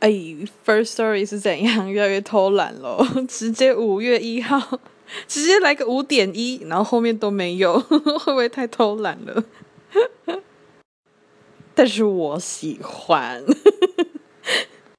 哎，First Story 是怎样越来越偷懒咯，直接五月一号，直接来个五点一，然后后面都没有，会不会太偷懒了？但是我喜欢。